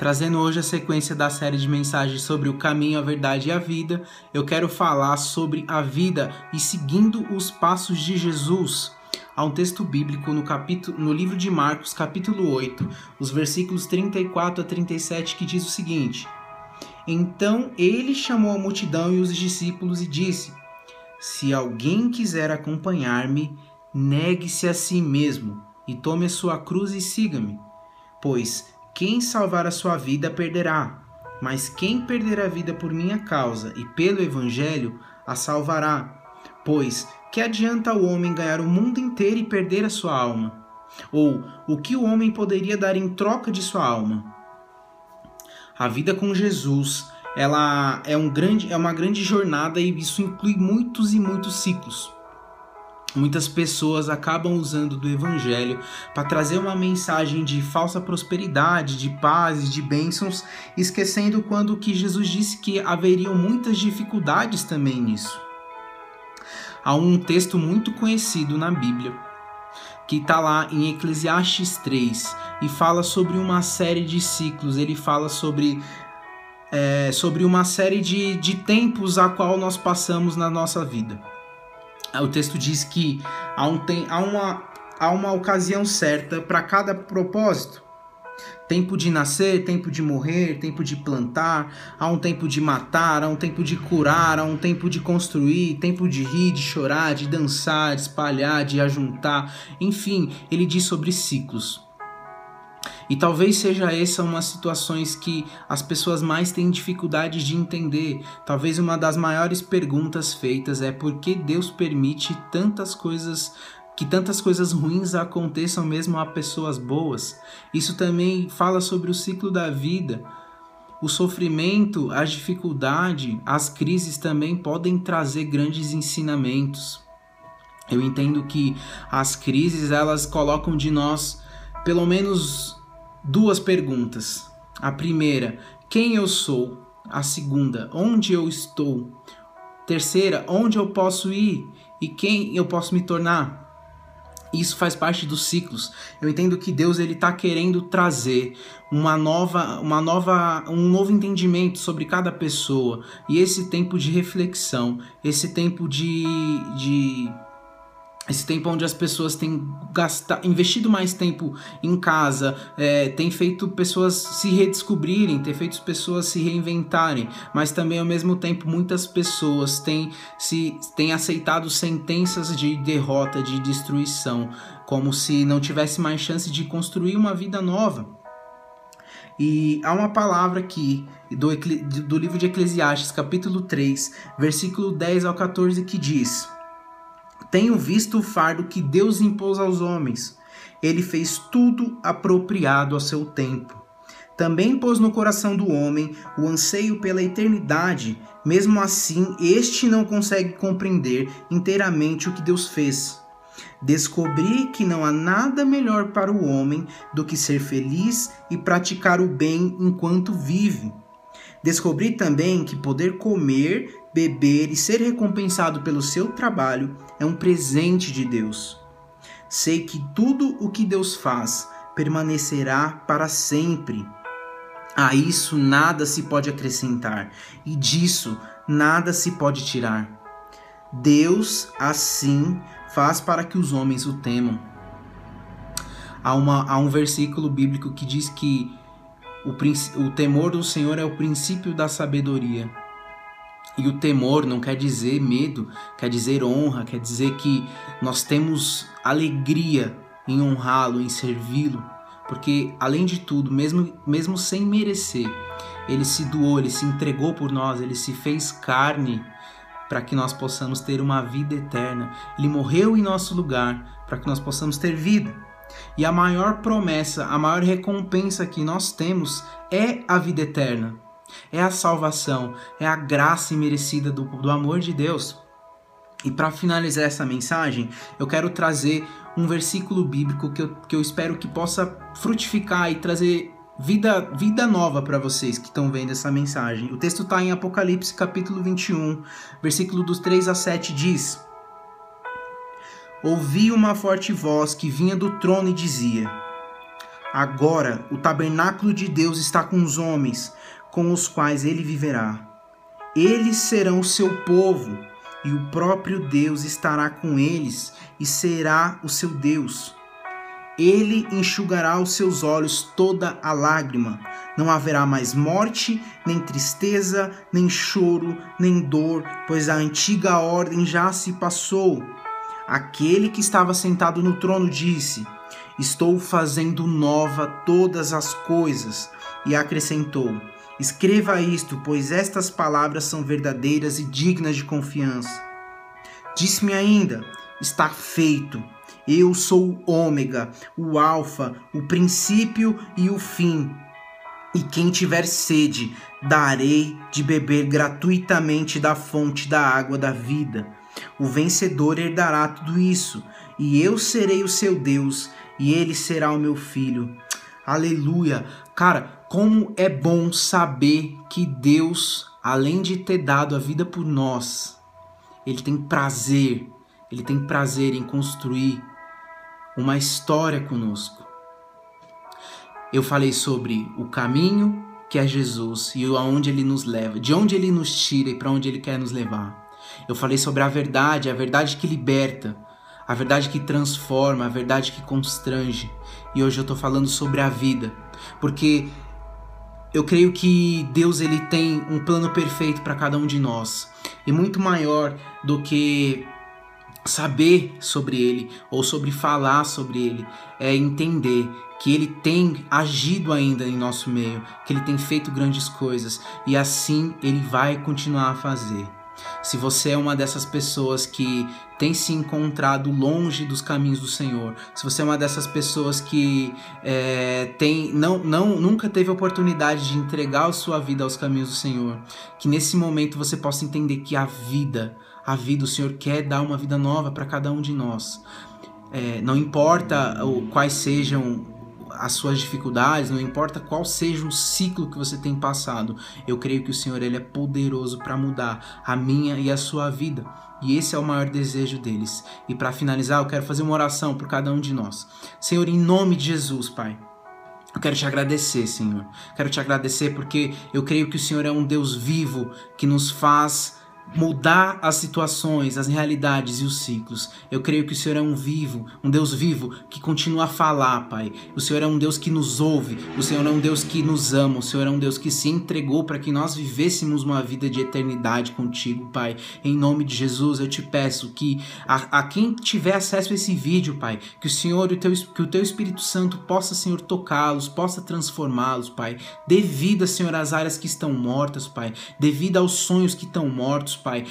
Trazendo hoje a sequência da série de mensagens sobre o caminho, a verdade e a vida, eu quero falar sobre a vida e seguindo os passos de Jesus. Há um texto bíblico no, capítulo, no livro de Marcos, capítulo 8, os versículos 34 a 37, que diz o seguinte: Então ele chamou a multidão e os discípulos e disse: Se alguém quiser acompanhar-me, negue-se a si mesmo e tome a sua cruz e siga-me. Pois quem salvar a sua vida perderá, mas quem perder a vida por minha causa e pelo evangelho a salvará. Pois que adianta o homem ganhar o mundo inteiro e perder a sua alma? Ou o que o homem poderia dar em troca de sua alma? A vida com Jesus, ela é, um grande, é uma grande jornada e isso inclui muitos e muitos ciclos. Muitas pessoas acabam usando do evangelho para trazer uma mensagem de falsa prosperidade, de paz, de bênçãos, esquecendo quando que Jesus disse que haveriam muitas dificuldades também nisso. Há um texto muito conhecido na Bíblia que está lá em Eclesiastes 3 e fala sobre uma série de ciclos. Ele fala sobre é, sobre uma série de, de tempos a qual nós passamos na nossa vida o texto diz que há, um, tem, há, uma, há uma ocasião certa para cada propósito. Tempo de nascer, tempo de morrer, tempo de plantar, há um tempo de matar, há um tempo de curar, há um tempo de construir, tempo de rir, de chorar, de dançar, de espalhar, de ajuntar. Enfim, ele diz sobre ciclos. E talvez seja essa uma situações que as pessoas mais têm dificuldade de entender. Talvez uma das maiores perguntas feitas é por que Deus permite tantas coisas que tantas coisas ruins aconteçam mesmo a pessoas boas. Isso também fala sobre o ciclo da vida. O sofrimento, a dificuldade, as crises também podem trazer grandes ensinamentos. Eu entendo que as crises elas colocam de nós pelo menos duas perguntas. A primeira, quem eu sou? A segunda, onde eu estou? Terceira, onde eu posso ir e quem eu posso me tornar? Isso faz parte dos ciclos. Eu entendo que Deus ele está querendo trazer uma nova, uma nova, um novo entendimento sobre cada pessoa e esse tempo de reflexão, esse tempo de, de esse tempo onde as pessoas têm gastado, investido mais tempo em casa, é, tem feito pessoas se redescobrirem, tem feito pessoas se reinventarem, mas também ao mesmo tempo muitas pessoas têm, se, têm aceitado sentenças de derrota, de destruição, como se não tivesse mais chance de construir uma vida nova. E há uma palavra aqui do, do livro de Eclesiastes, capítulo 3, versículo 10 ao 14, que diz tenho visto o fardo que Deus impôs aos homens. Ele fez tudo apropriado ao seu tempo. Também pôs no coração do homem o anseio pela eternidade. Mesmo assim, este não consegue compreender inteiramente o que Deus fez. Descobri que não há nada melhor para o homem do que ser feliz e praticar o bem enquanto vive. Descobri também que poder comer, beber e ser recompensado pelo seu trabalho é um presente de Deus. Sei que tudo o que Deus faz permanecerá para sempre. A isso nada se pode acrescentar e disso nada se pode tirar. Deus assim faz para que os homens o temam. Há, uma, há um versículo bíblico que diz que o, o temor do Senhor é o princípio da sabedoria. E o temor não quer dizer medo, quer dizer honra, quer dizer que nós temos alegria em honrá-lo, em servi-lo, porque além de tudo, mesmo, mesmo sem merecer, ele se doou, ele se entregou por nós, ele se fez carne para que nós possamos ter uma vida eterna. Ele morreu em nosso lugar para que nós possamos ter vida. E a maior promessa, a maior recompensa que nós temos é a vida eterna. É a salvação, é a graça imerecida do, do amor de Deus. E para finalizar essa mensagem, eu quero trazer um versículo bíblico que eu, que eu espero que possa frutificar e trazer vida, vida nova para vocês que estão vendo essa mensagem. O texto está em Apocalipse capítulo 21, versículo dos 3 a 7 diz: Ouvi uma forte voz que vinha do trono e dizia: Agora o tabernáculo de Deus está com os homens, com os quais ele viverá. Eles serão seu povo, e o próprio Deus estará com eles e será o seu Deus. Ele enxugará os seus olhos toda a lágrima. Não haverá mais morte, nem tristeza, nem choro, nem dor, pois a antiga ordem já se passou. Aquele que estava sentado no trono disse: Estou fazendo nova todas as coisas. E acrescentou: Escreva isto, pois estas palavras são verdadeiras e dignas de confiança. Disse-me ainda: Está feito. Eu sou o Ômega, o Alfa, o princípio e o fim. E quem tiver sede, darei de beber gratuitamente da fonte da água da vida. O vencedor herdará tudo isso, e eu serei o seu Deus, e ele será o meu filho. Aleluia! Cara, como é bom saber que Deus, além de ter dado a vida por nós, ele tem prazer, ele tem prazer em construir uma história conosco. Eu falei sobre o caminho que é Jesus e aonde ele nos leva, de onde ele nos tira e para onde ele quer nos levar. Eu falei sobre a verdade, a verdade que liberta, a verdade que transforma, a verdade que constrange. E hoje eu estou falando sobre a vida, porque eu creio que Deus ele tem um plano perfeito para cada um de nós e muito maior do que saber sobre ele ou sobre falar sobre ele é entender que ele tem agido ainda em nosso meio, que ele tem feito grandes coisas e assim ele vai continuar a fazer. Se você é uma dessas pessoas que tem se encontrado longe dos caminhos do Senhor, se você é uma dessas pessoas que é, tem, não, não, nunca teve oportunidade de entregar a sua vida aos caminhos do Senhor, que nesse momento você possa entender que a vida, a vida, o Senhor quer dar uma vida nova para cada um de nós. É, não importa quais sejam as suas dificuldades, não importa qual seja o ciclo que você tem passado, eu creio que o Senhor ele é poderoso para mudar a minha e a sua vida. E esse é o maior desejo deles. E para finalizar, eu quero fazer uma oração por cada um de nós. Senhor, em nome de Jesus, Pai, eu quero te agradecer, Senhor. Quero te agradecer porque eu creio que o Senhor é um Deus vivo que nos faz mudar as situações, as realidades e os ciclos. Eu creio que o Senhor é um vivo, um Deus vivo que continua a falar, Pai. O Senhor é um Deus que nos ouve, o Senhor é um Deus que nos ama, o Senhor é um Deus que se entregou para que nós vivêssemos uma vida de eternidade contigo, Pai. Em nome de Jesus, eu te peço que a, a quem tiver acesso a esse vídeo, Pai, que o Senhor e o teu, que o teu Espírito Santo possa, Senhor, tocá-los, possa transformá-los, Pai. Devido, Senhor, às áreas que estão mortas, Pai. Devido aos sonhos que estão mortos, Pai.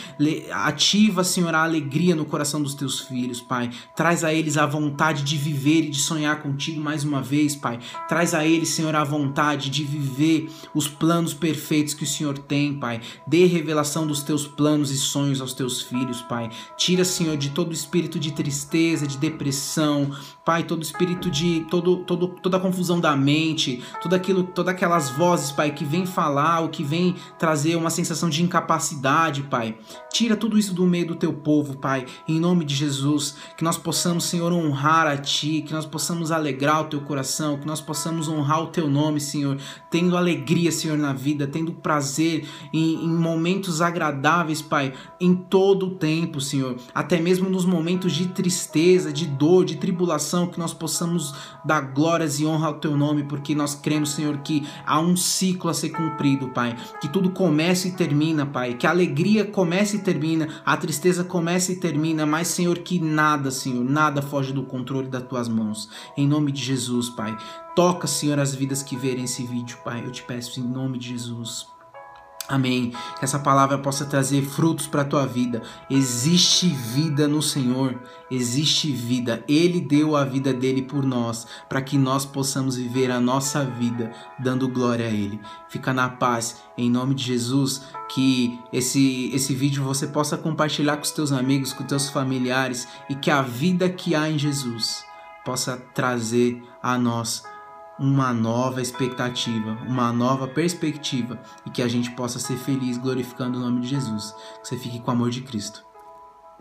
Ativa, Senhor, a alegria no coração dos teus filhos, Pai. Traz a eles a vontade de viver e de sonhar contigo mais uma vez, Pai. Traz a eles, Senhor, a vontade de viver os planos perfeitos que o Senhor tem, Pai. Dê revelação dos teus planos e sonhos aos teus filhos, Pai. Tira, Senhor, de todo espírito de tristeza, de depressão, Pai, todo espírito de todo, todo toda a confusão da mente, tudo aquilo, todas aquelas vozes, Pai, que vem falar, o que vem trazer uma sensação de incapacidade, Pai. Tira tudo isso do meio do teu povo, Pai, em nome de Jesus. Que nós possamos, Senhor, honrar a Ti, que nós possamos alegrar o teu coração, que nós possamos honrar o teu nome, Senhor, tendo alegria, Senhor, na vida, tendo prazer em, em momentos agradáveis, Pai, em todo o tempo, Senhor. Até mesmo nos momentos de tristeza, de dor, de tribulação, que nós possamos dar glórias e honra ao teu nome, porque nós cremos, Senhor, que há um ciclo a ser cumprido, Pai. Que tudo começa e termina, Pai. Que a alegria começa e termina, a tristeza começa e termina, mas, Senhor, que nada, Senhor, nada foge do controle das tuas mãos. Em nome de Jesus, Pai. Toca, Senhor, as vidas que verem esse vídeo, Pai. Eu te peço em nome de Jesus. Amém. Que essa palavra possa trazer frutos para a tua vida. Existe vida no Senhor. Existe vida. Ele deu a vida dele por nós, para que nós possamos viver a nossa vida dando glória a Ele. Fica na paz, em nome de Jesus. Que esse, esse vídeo você possa compartilhar com os teus amigos, com os teus familiares e que a vida que há em Jesus possa trazer a nós uma nova expectativa, uma nova perspectiva e que a gente possa ser feliz glorificando o nome de Jesus. Que você fique com o amor de Cristo.